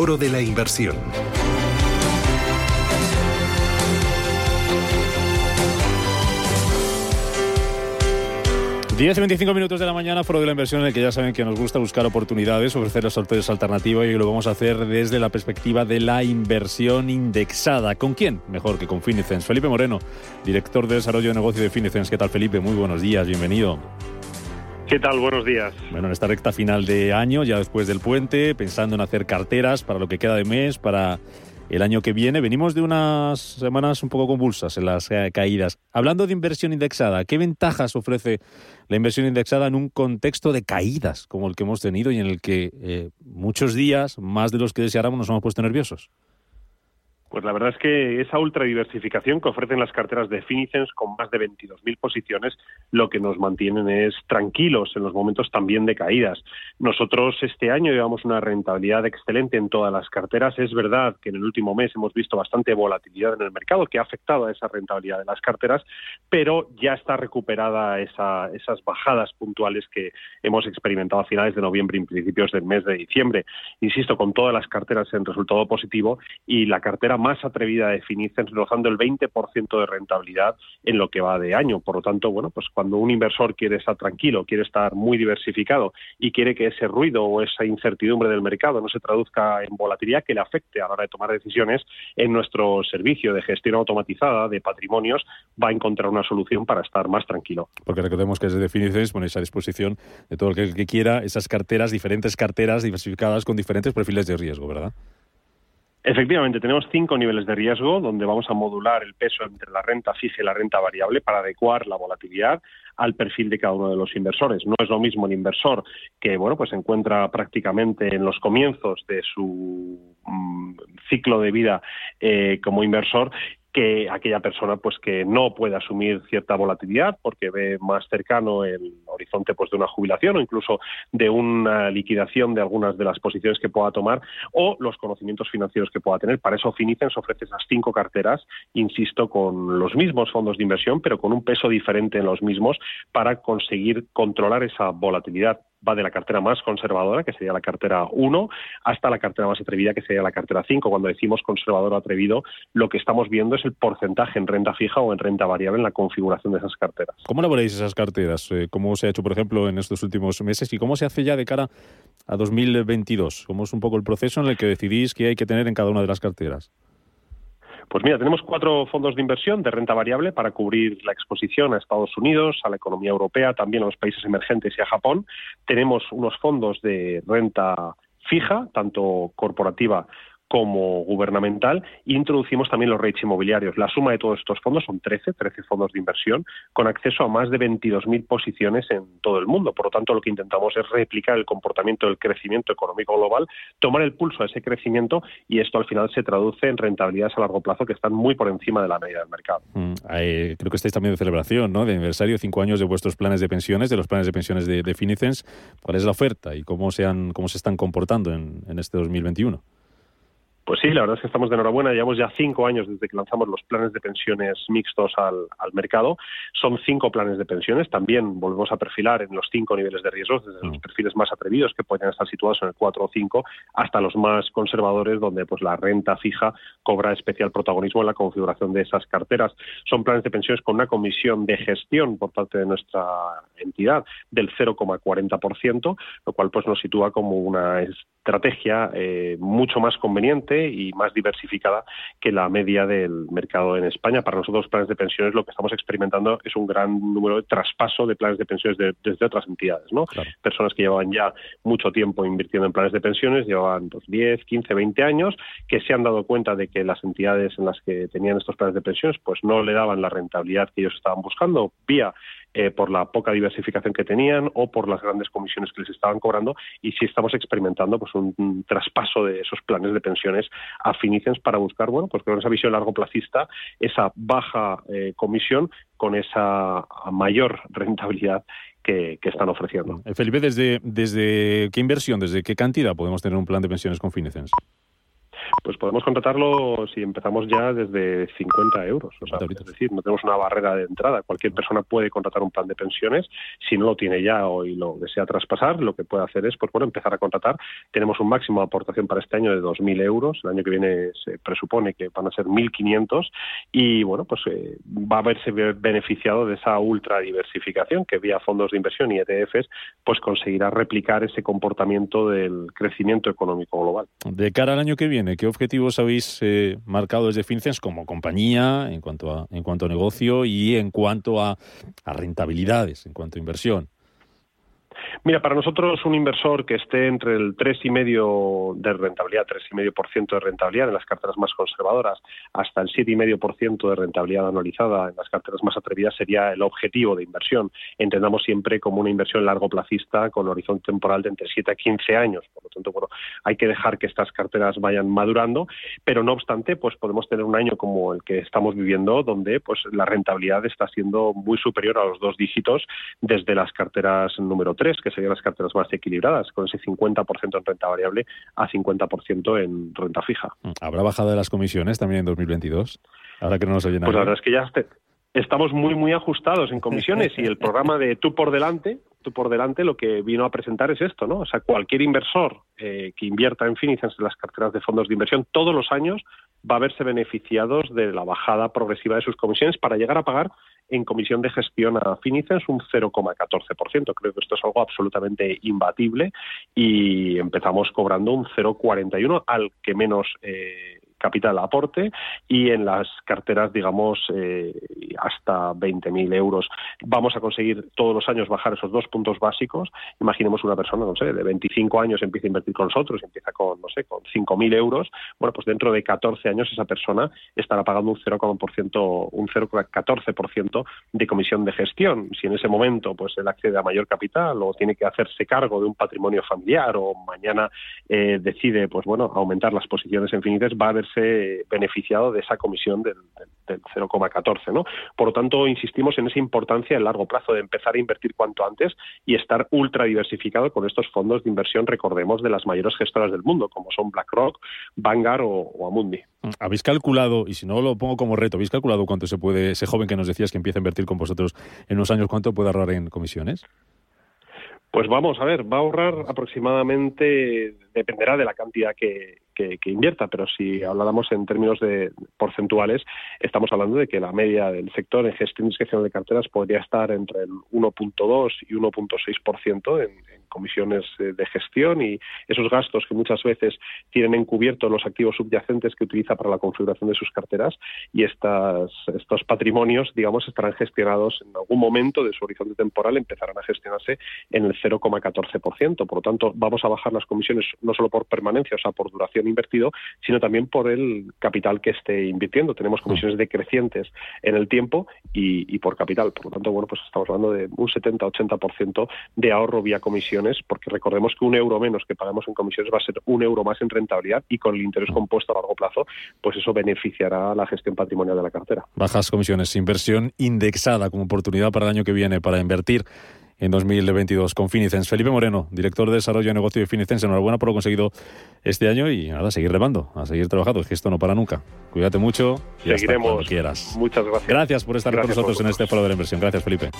Foro de la Inversión. 10 y 25 minutos de la mañana, foro de la inversión en el que ya saben que nos gusta buscar oportunidades, ofrecer las alternativas y lo vamos a hacer desde la perspectiva de la inversión indexada. ¿Con quién? Mejor que con Finicens. Felipe Moreno, director de desarrollo de negocio de Finicens. ¿Qué tal, Felipe? Muy buenos días, bienvenido. ¿Qué tal? Buenos días. Bueno, en esta recta final de año, ya después del puente, pensando en hacer carteras para lo que queda de mes, para el año que viene. Venimos de unas semanas un poco convulsas en las eh, caídas. Hablando de inversión indexada, ¿qué ventajas ofrece la inversión indexada en un contexto de caídas como el que hemos tenido y en el que eh, muchos días, más de los que deseáramos, nos hemos puesto nerviosos? Pues la verdad es que esa ultradiversificación que ofrecen las carteras de Finicens con más de 22.000 posiciones lo que nos mantienen es tranquilos en los momentos también de caídas. Nosotros este año llevamos una rentabilidad excelente en todas las carteras. Es verdad que en el último mes hemos visto bastante volatilidad en el mercado que ha afectado a esa rentabilidad de las carteras, pero ya está recuperada esa, esas bajadas puntuales que hemos experimentado a finales de noviembre y principios del mes de diciembre. Insisto, con todas las carteras en resultado positivo y la cartera más atrevida de Finicens, rozando el 20% de rentabilidad en lo que va de año. Por lo tanto, bueno, pues cuando un inversor quiere estar tranquilo, quiere estar muy diversificado y quiere que ese ruido o esa incertidumbre del mercado no se traduzca en volatilidad que le afecte a la hora de tomar decisiones, en nuestro servicio de gestión automatizada de patrimonios va a encontrar una solución para estar más tranquilo. Porque recordemos que desde Finicens ponéis a disposición de todo el que quiera esas carteras, diferentes carteras diversificadas con diferentes perfiles de riesgo, ¿verdad? Efectivamente, tenemos cinco niveles de riesgo donde vamos a modular el peso entre la renta fija y la renta variable para adecuar la volatilidad al perfil de cada uno de los inversores. No es lo mismo el inversor que bueno pues se encuentra prácticamente en los comienzos de su mm, ciclo de vida eh, como inversor que aquella persona pues que no puede asumir cierta volatilidad porque ve más cercano el horizonte pues de una jubilación o incluso de una liquidación de algunas de las posiciones que pueda tomar o los conocimientos financieros que pueda tener. Para eso Finicens ofrece esas cinco carteras, insisto, con los mismos fondos de inversión, pero con un peso diferente en los mismos para conseguir controlar esa volatilidad va de la cartera más conservadora, que sería la cartera 1, hasta la cartera más atrevida, que sería la cartera 5. Cuando decimos conservador o atrevido, lo que estamos viendo es el porcentaje en renta fija o en renta variable en la configuración de esas carteras. ¿Cómo elaboráis esas carteras? Eh, ¿Cómo se ha hecho, por ejemplo, en estos últimos meses? ¿Y cómo se hace ya de cara a 2022? ¿Cómo es un poco el proceso en el que decidís qué hay que tener en cada una de las carteras? Pues mira, tenemos cuatro fondos de inversión de renta variable para cubrir la exposición a Estados Unidos, a la economía europea, también a los países emergentes y a Japón. Tenemos unos fondos de renta fija, tanto corporativa como gubernamental introducimos también los rates inmobiliarios. La suma de todos estos fondos son 13, 13 fondos de inversión con acceso a más de 22.000 posiciones en todo el mundo. Por lo tanto, lo que intentamos es replicar el comportamiento del crecimiento económico global, tomar el pulso a ese crecimiento y esto al final se traduce en rentabilidades a largo plazo que están muy por encima de la media del mercado. Mm, creo que estáis también de celebración, ¿no? De aniversario, cinco años de vuestros planes de pensiones, de los planes de pensiones de, de Finicens. ¿Cuál es la oferta y cómo se, han, cómo se están comportando en, en este 2021? Pues sí, la verdad es que estamos de enhorabuena. Llevamos ya cinco años desde que lanzamos los planes de pensiones mixtos al, mercado. Son cinco planes de pensiones. También volvemos a perfilar en los cinco niveles de riesgos, desde los mm. perfiles más atrevidos, que pueden estar situados en el 4 o 5, hasta los más conservadores, donde pues la renta fija cobra especial protagonismo en la configuración de esas carteras. Son planes de pensiones con una comisión de gestión por parte de nuestra entidad del 0,40%, lo cual pues nos sitúa como una estrategia eh, mucho más conveniente y más diversificada que la media del mercado en España. Para nosotros, planes de pensiones, lo que estamos experimentando es un gran número de traspaso de planes de pensiones desde otras entidades. ¿no? Personas que llevaban ya mucho tiempo invirtiendo en planes de pensiones, llevaban pues, 10, 15, 20 años, que se han dado cuenta de que las entidades en las que tenían estos planes de pensiones pues no le daban la rentabilidad que ellos estaban buscando vía eh, por la poca diversificación que tenían o por las grandes comisiones que les estaban cobrando y si estamos experimentando pues un, traspaso de esos planes de pensiones a Finicens para buscar bueno pues con esa visión largo placista esa baja eh, comisión con esa mayor rentabilidad que, están ofreciendo. Eh, Felipe, ¿desde, ¿desde qué inversión, desde qué cantidad podemos tener un plan de pensiones con Finicens? Pues podemos contratarlo si empezamos ya desde 50 euros. O sea, es decir, no tenemos una barrera de entrada. Cualquier persona puede contratar un plan de pensiones. Si no lo tiene ya o y lo desea traspasar, lo que puede hacer es pues, bueno, empezar a contratar. Tenemos un máximo de aportación para este año de 2.000 euros. El año que viene se presupone que van a ser 1.500 y bueno, pues eh, va a verse beneficiado de esa ultra diversificación que vía fondos de inversión y ETFs pues conseguirá replicar ese comportamiento del crecimiento económico global. De cara al año que viene, ¿qué objetivos habéis eh, marcado desde FinCENS como compañía en cuanto a, en cuanto a negocio y en cuanto a, rentabilidades, en cuanto a inversión? Mira, para nosotros un inversor que esté entre el 3,5% de rentabilidad, 3,5% de rentabilidad en las carteras más conservadoras, hasta el 7,5% de rentabilidad anualizada en las carteras más atrevidas sería el objetivo de inversión. Entendamos siempre como una inversión largo plazista con horizonte temporal de entre 7 a 15 años. Por tanto, bueno, hay que dejar que estas carteras vayan madurando, pero no obstante, pues podemos tener un año como el que estamos viviendo, donde pues la rentabilidad está siendo muy superior a los dos dígitos desde las carteras número 3, que serían las carteras más equilibradas, con ese 50% en renta variable a 50% en renta fija. ¿Habrá bajado de las comisiones también en 2022? Ahora que no nos oyen Pues la verdad es que ya estamos muy, muy ajustados en comisiones y el programa de Tú por Delante, Tú por Delante lo que vino a presentar es esto, ¿no? O sea, cualquier inversor eh, que invierta en Finicens en las carteras de fondos de inversión todos los años va a verse beneficiados de la bajada progresiva de sus comisiones para llegar a pagar en comisión de gestión a Finicens un 0,14%. Creo que esto es algo absolutamente imbatible y empezamos cobrando un 0,41 al que menos eh, capital aporte y en las carteras, digamos, eh, hasta 20.000 euros. Vamos a conseguir todos los años bajar esos dos puntos básicos. Imaginemos una persona, no sé, de 25 años empieza a invertir con nosotros, empieza con, no sé, con 5.000 euros. Bueno, pues dentro de 14 años esa persona estará pagando un 0,14% un 0,14% de comisión de gestión. Si en ese momento pues él accede a mayor capital o tiene que hacerse cargo de un patrimonio familiar o mañana eh, decide, pues bueno, aumentar las posiciones infinitas, va a haber beneficiado de esa comisión del, 0,14. ¿no? Por lo tanto, insistimos en esa importancia a largo plazo de empezar a invertir cuanto antes y estar ultra diversificado con estos fondos de inversión, recordemos, de las mayores gestoras del mundo, como son BlackRock, Vanguard o, Amundi. ¿Habéis calculado, y si no lo pongo como reto, ¿habéis calculado cuánto se puede, ese joven que nos decías que empieza a invertir con vosotros en unos años, cuánto puede ahorrar en comisiones? Pues vamos a ver, va a ahorrar aproximadamente, dependerá de la cantidad que, que, invierta, pero si habláramos en términos de porcentuales, estamos hablando de que la media del sector en gestión y discreción de carteras podría estar entre el 1.2 y 1.6% en, en comisiones eh, de gestión y esos gastos que muchas veces tienen encubiertos los activos subyacentes que utiliza para la configuración de sus carteras y estas, estos patrimonios, digamos, estarán gestionados en algún momento de su horizonte temporal, empezarán a gestionarse en el 0,14%. Por lo tanto, vamos a bajar las comisiones no solo por permanencia, o sea, por duración invertido, sino también por el capital que esté invirtiendo. Tenemos comisiones decrecientes en el tiempo y, y por capital. Por lo tanto, bueno, pues estamos hablando de un 70-80% de ahorro vía comisiones, porque recordemos que un euro menos que pagamos en comisiones va a ser un euro más en rentabilidad y con el interés compuesto a largo plazo, pues eso beneficiará a la gestión patrimonial de la cartera. Bajas comisiones, inversión indexada como oportunidad para el año que viene para invertir en 2022 con Finicens. Felipe Moreno, director de desarrollo de negocio de Finicens, enhorabuena por lo conseguido este año y nada, seguir remando, a seguir trabajando, es que esto no para nunca. Cuídate mucho y Seguiremos. hasta quieras. Muchas gracias. Gracias por estar con nosotros en este foro de la inversión. Gracias, Felipe.